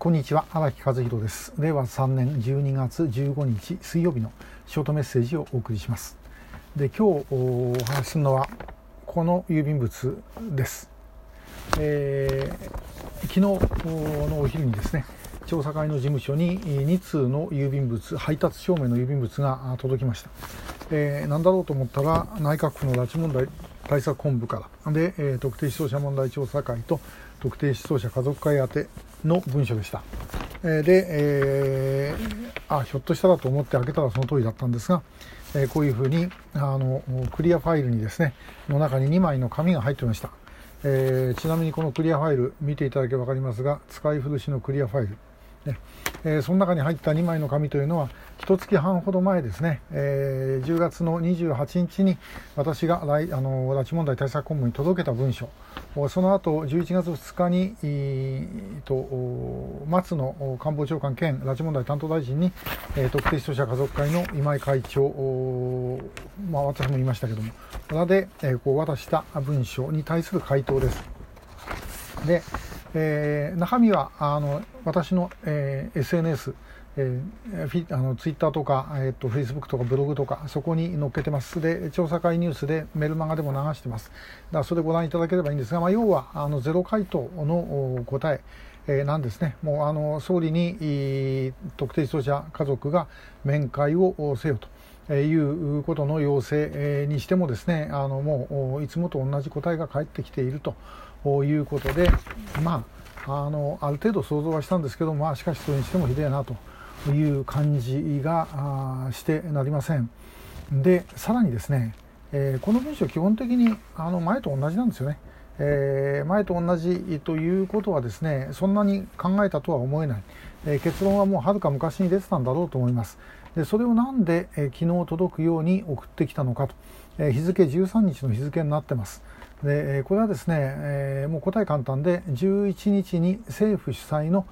こんにちは荒木和弘です。令和3年12月15日水曜日のショートメッセージをお送りします。で今日お話しするのはこの郵便物です、えー、昨日のお昼にですね調査会の事務所に2通の郵便物配達証明の郵便物が届きました、えー、何だろうと思ったら内閣府の拉致問題対策本部から。で、えー、特定失踪者問題調査会と特定失踪者家族会宛ての文章でした。で、えー、あひょっとしたらと思って開けたらその通りだったんですが、えー、こういうふうにあのクリアファイルにですねの中に2枚の紙が入っていました、えー、ちなみにこのクリアファイル見ていただければ分かりますが使い古しのクリアファイルね。えー、その中に入った2枚の紙というのは一月半ほど前ですね、えー、10月の28日に私が来あの拉致問題対策本部に届けた文書。その後11月2日に、えー、と松野官房長官兼拉致問題担当大臣に、えー、特定失踪者家族会の今井会長、まあ、私も言いましたけども。裏で、えー、こう渡した文書に対する回答です。でえー、中身はあの私の、えー、SNS、えー、フィあのツイッターとか、えーと、フェイスブックとかブログとかそこに載っけてます。で調査会ニュースでメルマガでも流してます。だそれご覧いただければいいんですが、まあ、要はあのゼロ回答の答ええー、なんですね。もうあの総理に特定失踪者家族が面会をせよということの要請にしてもですねあのもういつもと同じ答えが返ってきていると。ということで、まあ、あのある程度想像はしたんですけど、まあ、しかしそれにしてもひでえなという感じがしてなりません。でさらにですね、えー、この文章基本的にあの前と同じなんですよね。えー、前と同じということはですねそんなに考えたとは思えない、えー、結論はもうはるか昔に出てたんだろうと思いますでそれをなんで、えー、昨日届くように送ってきたのかと、え日付13日の日付になってますでこれはですね、えもう答え簡単で11日に政府主催の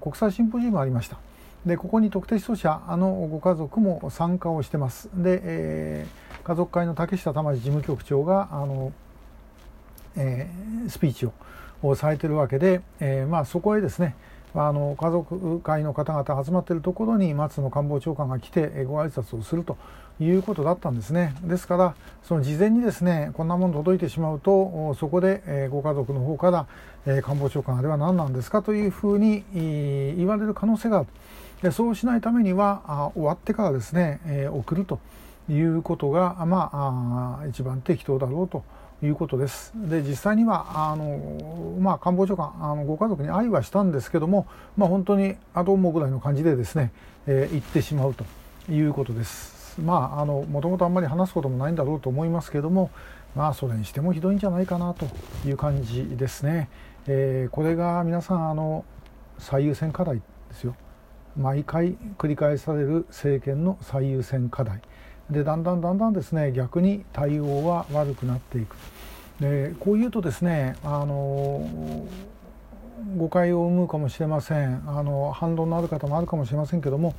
国際シンポジウムがありました。でここに特定失踪者あのご家族も参加をしてます。で、え家族会の竹下玉事務局長があのえー、スピーチをされてるわけで、えー、まあ、そこへですねあの家族会の方々が集まっているところに松野官房長官が来てご挨拶をするということだったんですね。ですからその事前にですねこんなもの届いてしまうとそこでご家族の方から官房長官あれは何なんですかというふうに言われる可能性がある。でそうしないためには終わってからですね送るということがまあ一番適当だろうということです。で実際にはあの、まあ、官房長官あのご家族に愛はしたんですけども、まあ、本当にあと思うぐらいの感じでですね、えー、行ってしまうということです。まああのもともとあんまり話すこともないんだろうと思いますけどもまあそれにしてもひどいんじゃないかなという感じですね。えー、これが皆さんあの最優先課題ですよ。毎回繰り返される政権の最優先課題。でだんだんだんだんですね逆に対応は悪くなっていく。でこういうとですねあの誤解を生むかもしれません。あの反論のある方もあるかもしれませんけども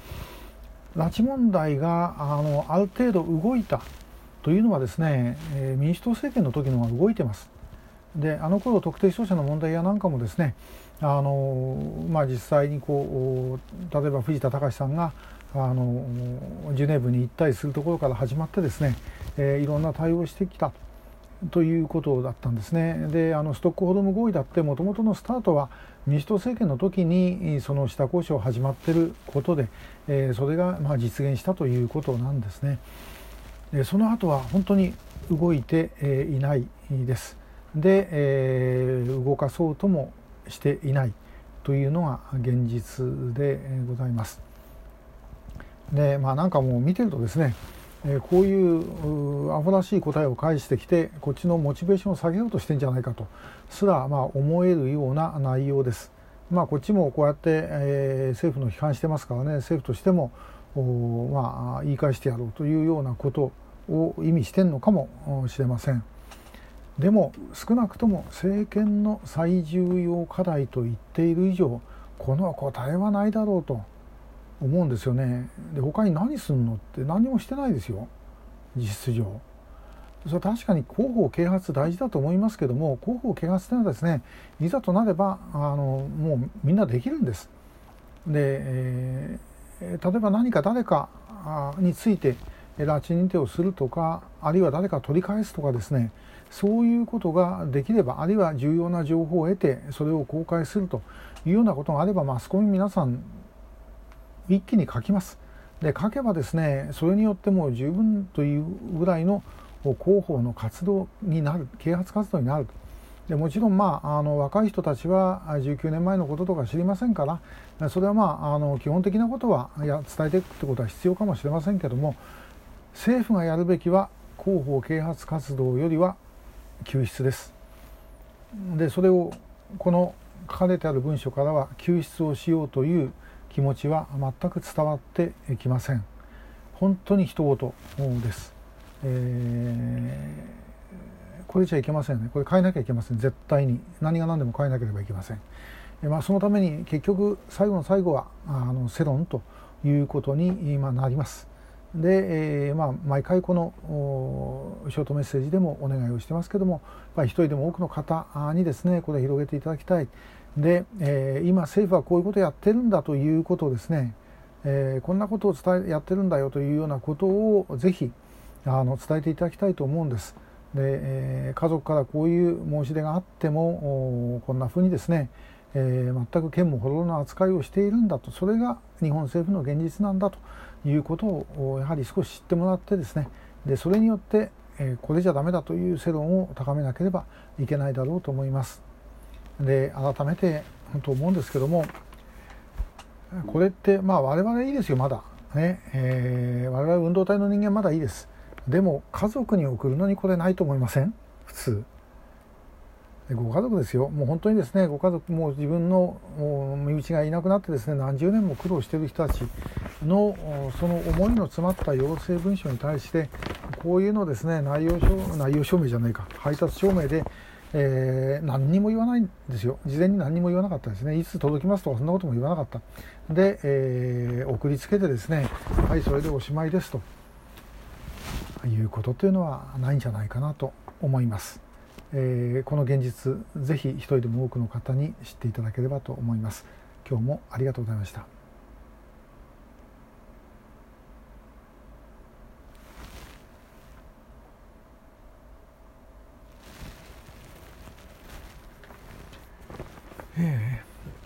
拉致問題があのある程度動いたというのはですね、え民主党政権の時のが動いてます。であの頃特定失踪者の問題やなんかもですねあの、まあ、実際にこう例えば藤田隆さんがあのジュネーブに行ったりするところから始まってですね、えー、いろんな対応してきたということだったんですね。であのストックホルム合意だってもともとのスタートは民主党政権の時にその下交渉始まってることで、えー、それがまあ実現したということなんですね。でその後は本当に動いていないです。で、えー、動かそうともしていないというのが現実でございます。でまあなんかもう見てるとですね、えー、こういうアホらしい答えを返してきてこっちのモチベーションを下げようとしてんじゃないかとすらまあ思えるような内容です。まあこっちもこうやって、えー、政府の批判してますからね政府としてもまあ言い返してやろうというようなことを意味してんのかもしれません。でも少なくとも政権の最重要課題と言っている以上この答えはないだろうと思うんですよね。で他に何すんのって何もしてないですよ。実質上。それは確かに広報啓発大事だと思いますけども広報啓発というのはですねいざとなればあのもうみんなできるんです。で、えー、例えば何か誰かについて拉致認定をするとかあるいは誰か取り返すとかですねそういうことができればあるいは重要な情報を得てそれを公開するというようなことがあればマスコミ皆さん一気に書きます。で書けばですねそれによっても十分というぐらいの広報の活動になる啓発活動になるでもちろん、まあ、あの若い人たちは19年前のこととか知りませんからそれは、まあ、あの基本的なことはいや伝えていくってことは必要かもしれませんけども政府がやるべきは広報啓発活動よりは救出です。でそれをこの書かれてある文書からは救出をしようという気持ちは全く伝わってきません。本当に人事です。えー、これじゃいけませんね。これ変えなきゃいけません。絶対に何が何でも変えなければいけません。まあ、そのために結局最後の最後はあの世論ということに今なります。で、えー、まあ、毎回このショートメッセージでもお願いをしてますけども一人でも多くの方にですねこれ広げていただきたいで、えー、今政府はこういうことをやってるんだということをですね、えー、こんなことを伝えやってるんだよというようなことをぜひあの伝えていただきたいと思うんです。で、えー、家族からこういう申し出があってもこんなふうにですね、えー、全く剣もほどろの扱いをしているんだとそれが日本政府の現実なんだということをやはり少し知ってもらってですねでそれによって、えー、これじゃダメだという世論を高めなければいけないだろうと思います。で改めて本当思うんですけどもこれってまあ我々いいですよまだ。ね、えー、我々運動体の人間まだいいです。でも家族に送るのにこれないと思いません？普通。ご家族ですよ。もう本当にですねご家族も自分の身内がいなくなってですね何十年も苦労している人たちのその思いの詰まった要請文書に対してこういうのですね内容証内容証明じゃないか配達証明でえー、何にも言わないんですよ。事前に何にも言わなかったですね。いつ届きますとかそんなことも言わなかった。で、えー、送りつけてですねはいそれでおしまいですと。いうことというのはないんじゃないかなと思います、えー、この現実ぜひ一人でも多くの方に知っていただければと思います。今日もありがとうございました。